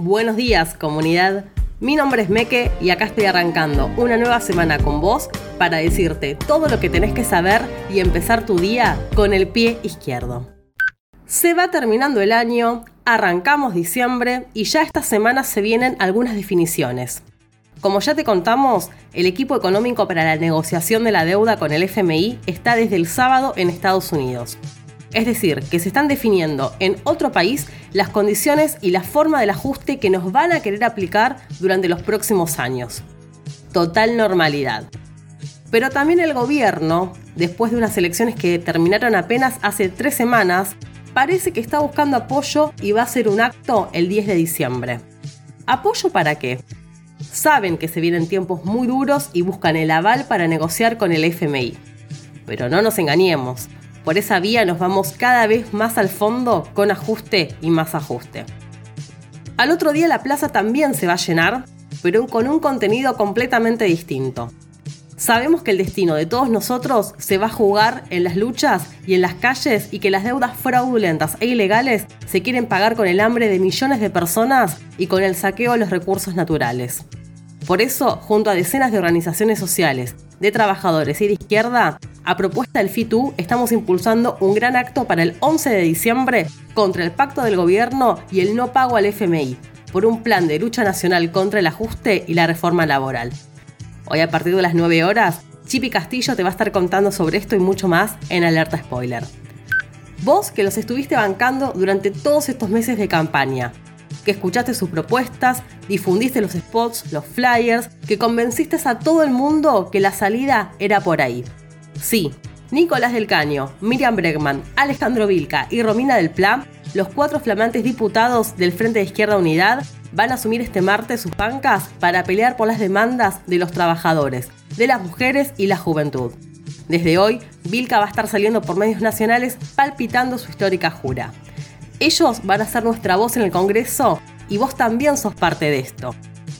Buenos días, comunidad. Mi nombre es Meke y acá estoy arrancando una nueva semana con vos para decirte todo lo que tenés que saber y empezar tu día con el pie izquierdo. Se va terminando el año, arrancamos diciembre y ya esta semana se vienen algunas definiciones. Como ya te contamos, el equipo económico para la negociación de la deuda con el FMI está desde el sábado en Estados Unidos. Es decir, que se están definiendo en otro país las condiciones y la forma del ajuste que nos van a querer aplicar durante los próximos años. Total normalidad. Pero también el gobierno, después de unas elecciones que terminaron apenas hace tres semanas, parece que está buscando apoyo y va a hacer un acto el 10 de diciembre. ¿Apoyo para qué? Saben que se vienen tiempos muy duros y buscan el aval para negociar con el FMI. Pero no nos engañemos, por esa vía nos vamos cada vez más al fondo con ajuste y más ajuste. Al otro día la plaza también se va a llenar, pero con un contenido completamente distinto. Sabemos que el destino de todos nosotros se va a jugar en las luchas y en las calles y que las deudas fraudulentas e ilegales se quieren pagar con el hambre de millones de personas y con el saqueo de los recursos naturales. Por eso, junto a decenas de organizaciones sociales, de trabajadores y de izquierda, a propuesta del FITU, estamos impulsando un gran acto para el 11 de diciembre contra el pacto del gobierno y el no pago al FMI, por un plan de lucha nacional contra el ajuste y la reforma laboral. Hoy a partir de las 9 horas, Chipi Castillo te va a estar contando sobre esto y mucho más en Alerta Spoiler. Vos que los estuviste bancando durante todos estos meses de campaña, que escuchaste sus propuestas, difundiste los spots, los flyers, que convenciste a todo el mundo que la salida era por ahí. Sí, Nicolás del Caño, Miriam Bregman, Alejandro Vilca y Romina del Pla, los cuatro flamantes diputados del Frente de Izquierda Unidad, van a asumir este martes sus bancas para pelear por las demandas de los trabajadores, de las mujeres y la juventud. Desde hoy, Vilca va a estar saliendo por medios nacionales palpitando su histórica jura. Ellos van a ser nuestra voz en el Congreso y vos también sos parte de esto.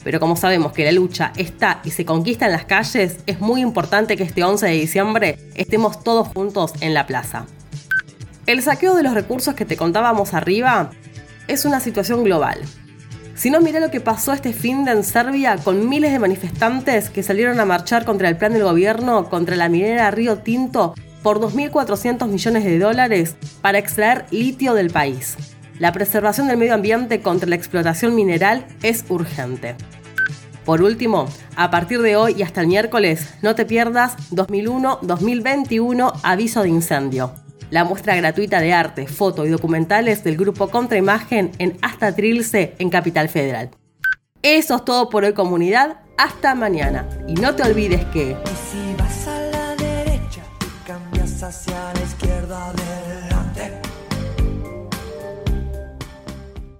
Pero como sabemos que la lucha está y se conquista en las calles, es muy importante que este 11 de diciembre estemos todos juntos en la plaza. El saqueo de los recursos que te contábamos arriba es una situación global. Si no, mira lo que pasó este fin de en Serbia con miles de manifestantes que salieron a marchar contra el plan del gobierno contra la minera Río Tinto por 2.400 millones de dólares para extraer litio del país. La preservación del medio ambiente contra la explotación mineral es urgente. Por último, a partir de hoy y hasta el miércoles, no te pierdas 2001-2021 Aviso de Incendio. La muestra gratuita de arte, foto y documentales del grupo Contraimagen en Hasta Trilce en Capital Federal. Eso es todo por hoy comunidad, hasta mañana. Y no te olvides que... Si vas a la derecha, cambias hacia la izquierda